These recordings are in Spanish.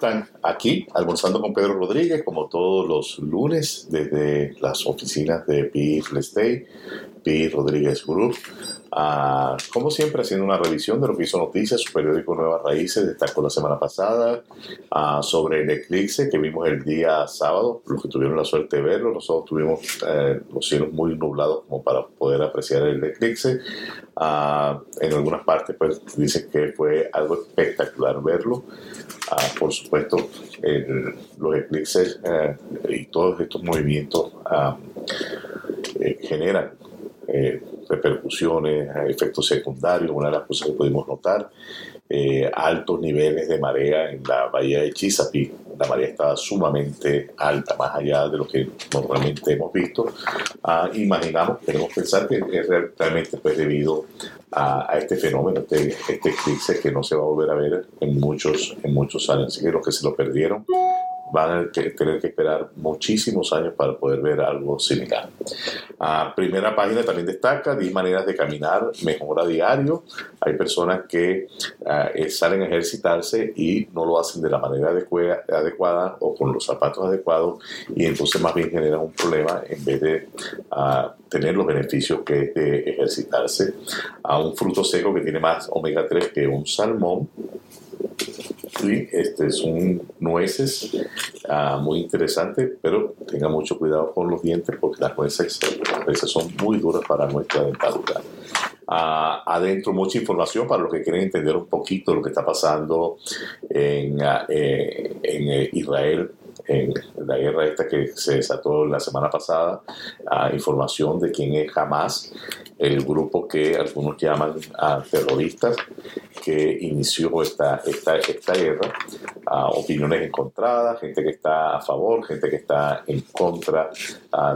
están? Aquí, almorzando con Pedro Rodríguez, como todos los lunes, desde las oficinas de P. Stay, P. Rodríguez Group. Ah, como siempre, haciendo una revisión de lo que hizo Noticias, su periódico Nuevas Raíces, destacó la semana pasada ah, sobre el eclipse que vimos el día sábado. Los que tuvieron la suerte de verlo, nosotros tuvimos eh, los cielos muy nublados como para poder apreciar el eclipse. Ah, en algunas partes, pues dicen que fue algo espectacular verlo. por supuesto, los eclipses eh, y todos estos movimientos eh, generan eh, repercusiones, efectos secundarios. Una de las cosas que pudimos notar, eh, altos niveles de marea en la bahía de Chesapeake. La marea estaba sumamente alta, más allá de lo que normalmente hemos visto. Ah, imaginamos, queremos pensar que es realmente pues, debido a, este fenómeno, este, este eclipse que no se va a volver a ver en muchos, en muchos años. Así que los que se lo perdieron, van a tener que esperar muchísimos años para poder ver algo similar. A primera página también destaca 10 maneras de caminar mejor a diario. Hay personas que ah, eh, salen a ejercitarse y no lo hacen de la manera adecuada o con los zapatos adecuados y entonces más bien generan un problema en vez de ah, tener los beneficios que es de ejercitarse. A un fruto seco que tiene más omega 3 que un salmón Sí, este son nueces ah, muy interesante, pero tenga mucho cuidado con los dientes porque las nueces, son muy duras para nuestra dentadura. Ah, adentro mucha información para los que quieren entender un poquito lo que está pasando en, ah, eh, eh, Israel en la guerra esta que se desató la semana pasada, información de quién es Hamas, el grupo que algunos llaman a terroristas, que inició esta, esta, esta guerra, opiniones encontradas, gente que está a favor, gente que está en contra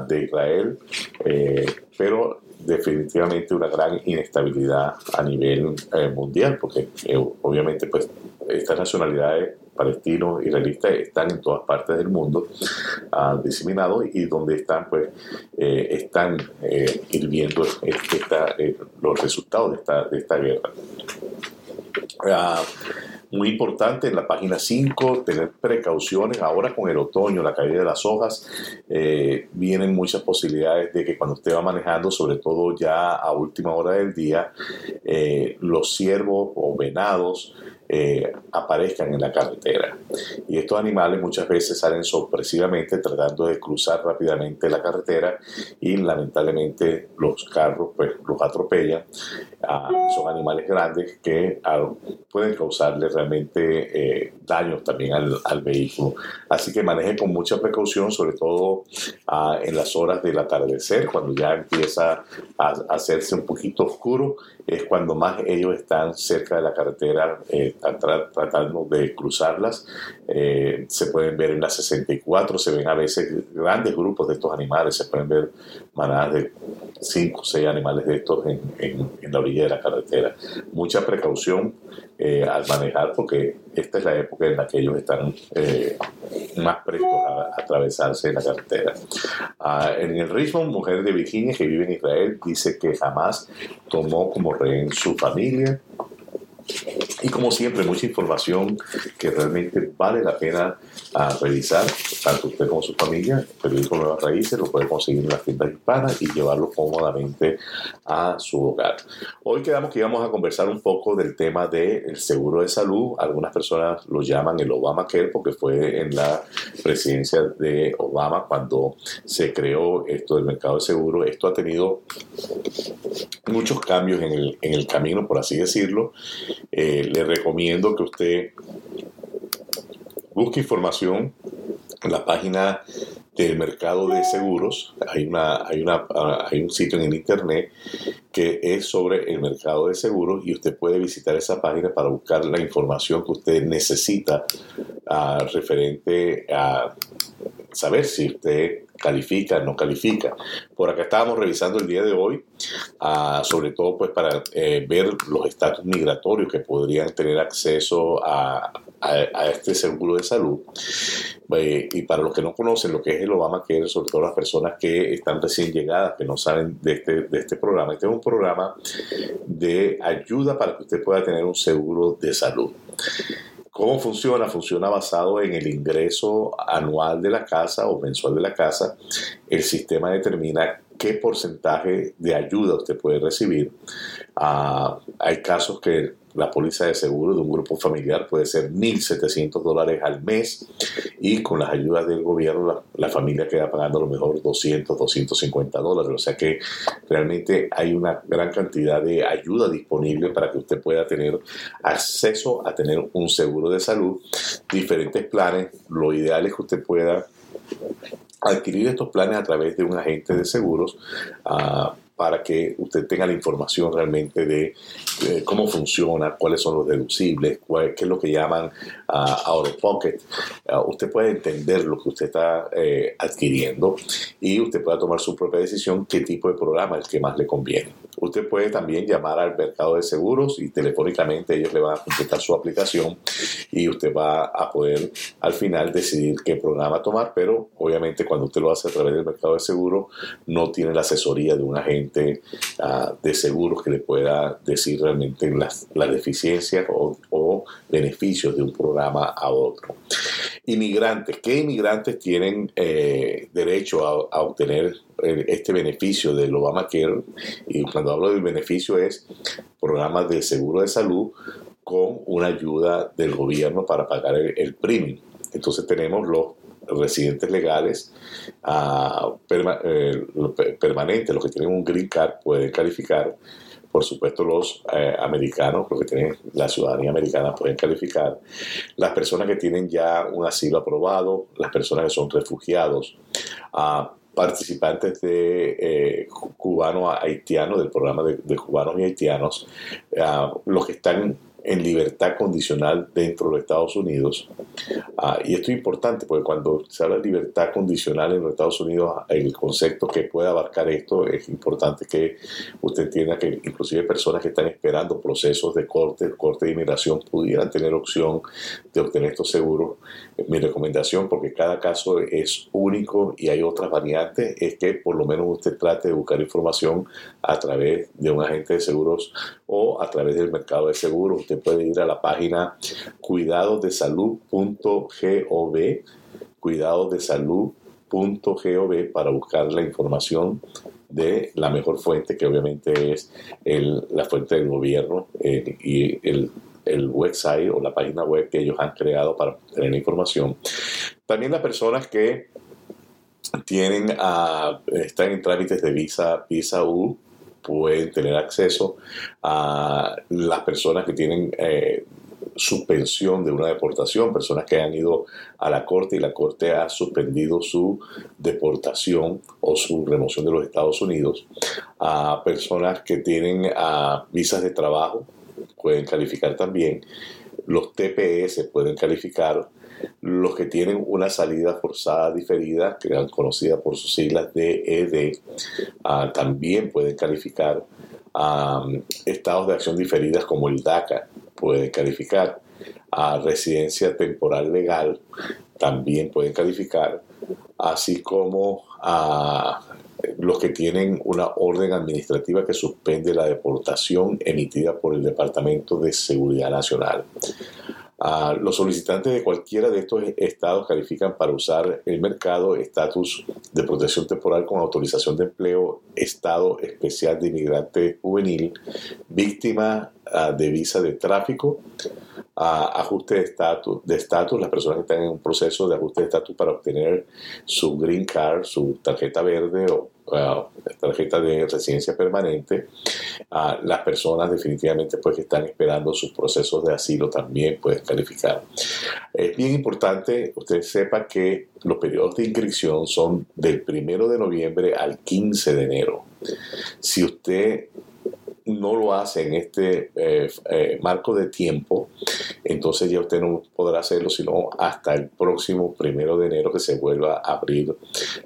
de Israel, eh, pero definitivamente una gran inestabilidad a nivel eh, mundial, porque eh, obviamente pues estas nacionalidades palestinos israelitas están en todas partes del mundo uh, diseminados y donde están pues eh, están eh, hirviendo esta, eh, los resultados de esta, guerra. Ah, muy importante en la página 5, tener precauciones. Ahora con el otoño, la caída de las hojas, vienen muchas posibilidades de que cuando usted va manejando, sobre todo ya a última hora del día, los ciervos o venados eh, aparezcan en la carretera. Y estos animales muchas veces salen sorpresivamente tratando de cruzar rápidamente la carretera y lamentablemente los carros pues los atropellan. Ah, son animales grandes que ah, pueden causarle realmente eh, daños también al, vehículo. Así que maneje con mucha precaución, sobre todo ah, en las horas del atardecer, cuando ya empieza a hacerse un poquito oscuro, es cuando más ellos están cerca de la carretera. Eh, tratando de cruzarlas. Eh, se pueden ver en la 64, se ven a veces grandes grupos de estos animales, se pueden ver manadas de 5 o 6 animales de estos en, la orilla de la carretera. Mucha precaución eh, al manejar porque esta es la época en la que ellos están eh, más prestos a, atravesarse la carretera. Ah, en el Richmond, mujer de Virginia que vive en Israel, dice que jamás tomó como rehén su familia y como siempre, mucha información que realmente vale la pena ah, revisar, tanto usted como su familia. El periódico Nuevas Raíces lo puede conseguir en las tiendas hispanas y llevarlo cómodamente a su hogar. Hoy quedamos que íbamos a conversar un poco del tema del seguro de salud. Algunas personas lo llaman el Obamacare porque fue en la presidencia de Obama cuando se creó esto del mercado de seguro. Esto ha tenido muchos cambios en el, en el camino, por así decirlo. Eh, le recomiendo que usted busque información en la página del mercado de seguros. Hay, una, hay, una, hay un sitio en el internet que es sobre el mercado de seguros y usted puede visitar esa página para buscar la información que usted necesita uh, referente a saber si usted califica, no califica. Por acá estábamos revisando el día de hoy, ah, sobre todo pues para eh, ver los estatus migratorios que podrían tener acceso a, este seguro de salud. Eh, y para los que no conocen lo que es el Obama Care, sobre todo las personas que están recién llegadas, que no saben de este, de este programa, este es un programa de ayuda para que usted pueda tener un seguro de salud. ¿Cómo funciona? Funciona basado en el ingreso anual de la casa o mensual de la casa. El sistema determina qué porcentaje de ayuda usted puede recibir. Ah, hay casos que la póliza de seguro de un grupo familiar puede ser 1.700 dólares al mes y con las ayudas del gobierno la, familia queda pagando a lo mejor 200, 250 dólares. O sea que realmente hay una gran cantidad de ayuda disponible para que usted pueda tener acceso a tener un seguro de salud, diferentes planes. Lo ideal es que usted pueda adquirir estos planes a través de un agente de seguros. Uh, para que usted tenga la información realmente de, cómo funciona, cuáles son los deducibles, qué es lo que llaman uh, out of pocket. Ah, usted puede entender lo que usted está eh, adquiriendo y usted puede tomar su propia decisión qué tipo de programa es el que más le conviene. Usted puede también llamar al mercado de seguros y telefónicamente ellos le van a completar su aplicación y usted va a poder al final decidir qué programa tomar, pero obviamente cuando usted lo hace a través del mercado de seguros no tiene la asesoría de un agente uh, de seguros que le pueda decir realmente las, deficiencias o, beneficios de un programa a otro. Inmigrantes, ¿qué inmigrantes tienen eh, derecho a obtener este beneficio del Obamacare, y cuando hablo del beneficio es programas de seguro de salud con una ayuda del gobierno para pagar el, premium. Entonces tenemos los residentes legales uh, permanentes, los que tienen un green card pueden calificar. Por supuesto, los eh, americanos, los que tienen la ciudadanía americana, pueden calificar. Las personas que tienen ya un asilo aprobado, las personas que son refugiados. Uh, participantes de eh, cubano haitiano, del programa de, cubanos y haitianos, ah, los que están en libertad condicional dentro de los Estados Unidos. Ah, y esto es importante porque cuando se habla de libertad condicional en los Estados Unidos, el concepto que puede abarcar esto es importante que usted entienda que inclusive personas que están esperando procesos de corte, corte de inmigración, pudieran tener opción de obtener estos seguros. Mi recomendación, porque cada caso es único y hay otras variantes, es que por lo menos usted trate de buscar información a través de un agente de seguros o a través del mercado de seguros. Puede ir a la página cuidadosdesalud.gov, cuidadosdesalud.gov para buscar la información de la mejor fuente, que obviamente es la fuente del gobierno y el, website o la página web que ellos han creado para tener información. También las personas que tienen a, están en trámites de visa, visa U, pueden tener acceso a las personas que tienen eh, suspensión de una deportación, personas que han ido a la corte y la corte ha suspendido su deportación o su remoción de los Estados Unidos, a personas que tienen visas de trabajo, pueden calificar también, los TPS pueden calificar, los que tienen una salida forzada diferida, que eran conocidas por sus siglas DED, ah, también pueden calificar. estados de acción diferidas como el DACA pueden calificar. a residencia temporal legal también pueden calificar, así como a los que tienen una orden administrativa que suspende la deportación emitida por el Departamento de Seguridad Nacional los solicitantes de cualquiera de estos estados califican para usar el mercado estatus de protección temporal con autorización de empleo, estado especial de inmigrante juvenil, víctima ah, de visa de tráfico, ajuste de estatus, de estatus, las personas que están en un proceso de ajuste de estatus para obtener su green card, su tarjeta verde o tarjeta de residencia permanente, las personas definitivamente pues que están esperando sus procesos de asilo también pueden calificar. Es bien importante usted sepa que los periodos de inscripción son del primero de noviembre al 15 de enero. Si usted no lo hace en este eh, eh, marco de tiempo, entonces ya usted no podrá hacerlo sino hasta el próximo primero de enero que se vuelva a abrir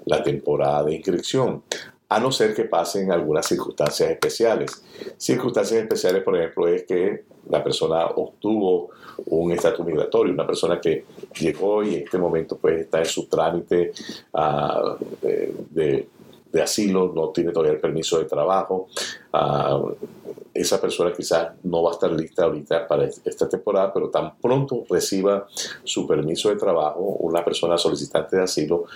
la temporada de inscripción a no ser que pasen algunas circunstancias especiales. Circunstancias especiales, por ejemplo, es que la persona obtuvo un estatus migratorio, una persona que llegó y en este momento pues está en su trámite de de asilo, no tiene todavía el permiso de trabajo. Ah, esa persona quizás no va a estar lista ahorita para esta temporada, pero tan pronto reciba su permiso de trabajo, una persona solicitante de asilo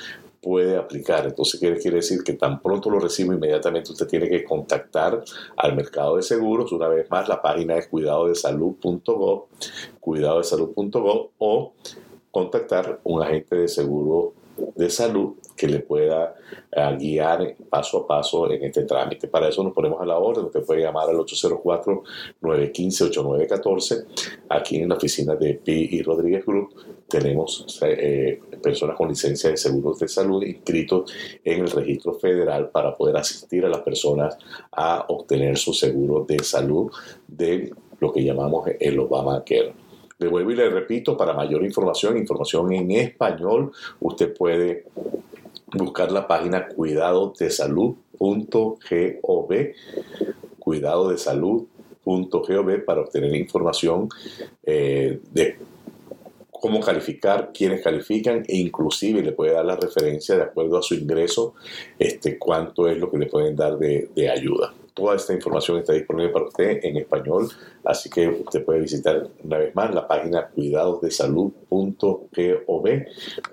puede aplicar. Entonces quiere, quiere decir que tan pronto lo reciba, inmediatamente usted tiene que contactar al mercado de seguros. Una vez más, la página es cuidadodesalud.gov, cuidadodesalud.gov o contactar un agente de seguro de salud que le pueda eh, guiar paso a paso en este trámite. Para eso nos ponemos a la orden. Usted puede llamar al 804-915-8914. Aquí en la oficina de Pi y Rodríguez Group tenemos eh, personas con licencia de seguros de salud inscritos en el registro federal para poder asistir a las personas a obtener su seguro de salud de lo que llamamos el Obamacare. Le vuelvo y le repito, para mayor información, información en español, usted puede buscar la página cuidadodesalud.gov, cuidadodesalud.gov para obtener información eh, de cómo calificar, quiénes califican e inclusive le puede dar la referencia de acuerdo a su ingreso, este, cuánto es lo que le pueden dar de, de ayuda. Toda esta información está disponible para usted en español, así que usted puede visitar una vez más la página cuidadosdesalud.gov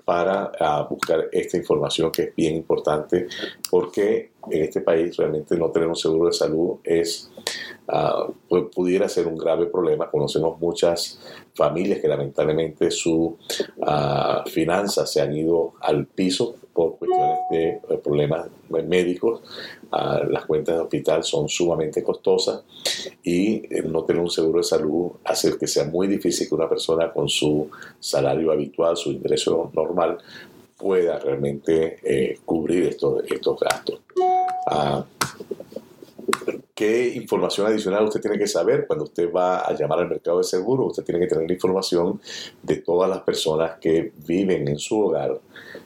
para uh, buscar esta información que es bien importante porque en este país realmente no tener un seguro de salud es uh, pudiera ser un grave problema. Conocemos muchas familias que lamentablemente sus uh, finanzas se han ido al piso por cuestiones de eh, problemas médicos. Uh, las cuentas de hospital son sumamente costosas y eh, no tener un seguro de salud hace que sea muy difícil que una persona con su salario habitual, su ingreso normal, pueda realmente eh, cubrir estos, estos gastos. Uh, ¿Qué información adicional usted tiene que saber cuando usted va a llamar al mercado de seguros? Usted tiene que tener la información de todas las personas que viven en su hogar,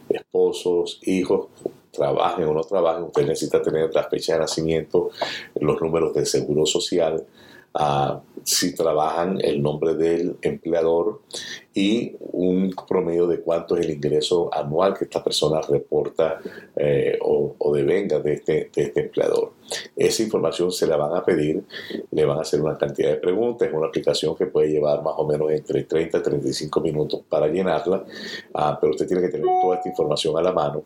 esposos, hijos, trabajen o no trabajen. Usted necesita tener la fecha de nacimiento, los números de seguro social, uh, si trabajan, el nombre del empleador y un promedio de cuánto es el ingreso anual que esta persona reporta eh, o, o, devenga de este, de este empleador. Esa información se la van a pedir, le van a hacer una cantidad de preguntas, es una aplicación que puede llevar más o menos entre 30 y 35 minutos para llenarla, uh, pero usted tiene que tener toda esta información a la mano.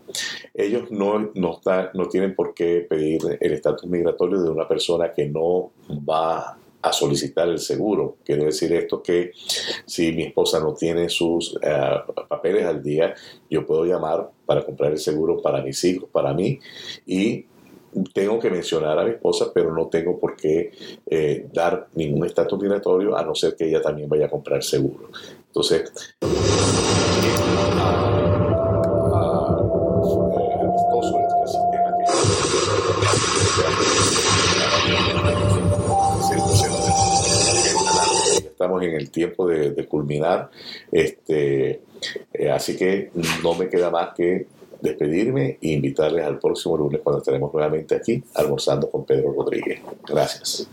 Ellos no, no, está, no tienen por qué pedir el estatus migratorio de una persona que no va a solicitar el seguro. Quiero decir esto que si mi esposa no tiene sus uh, papeles al día, yo puedo llamar para comprar el seguro para mis hijos, para mí, y tengo que mencionar a mi esposa, pero no tengo por qué eh, dar ningún estatus migratorio a no ser que ella también vaya a comprar seguro. Entonces, estamos en el tiempo de, culminar. Este, eh, así que no me queda más que despedirme e invitarles al próximo lunes cuando estaremos nuevamente aquí almorzando con Pedro Rodríguez. Gracias.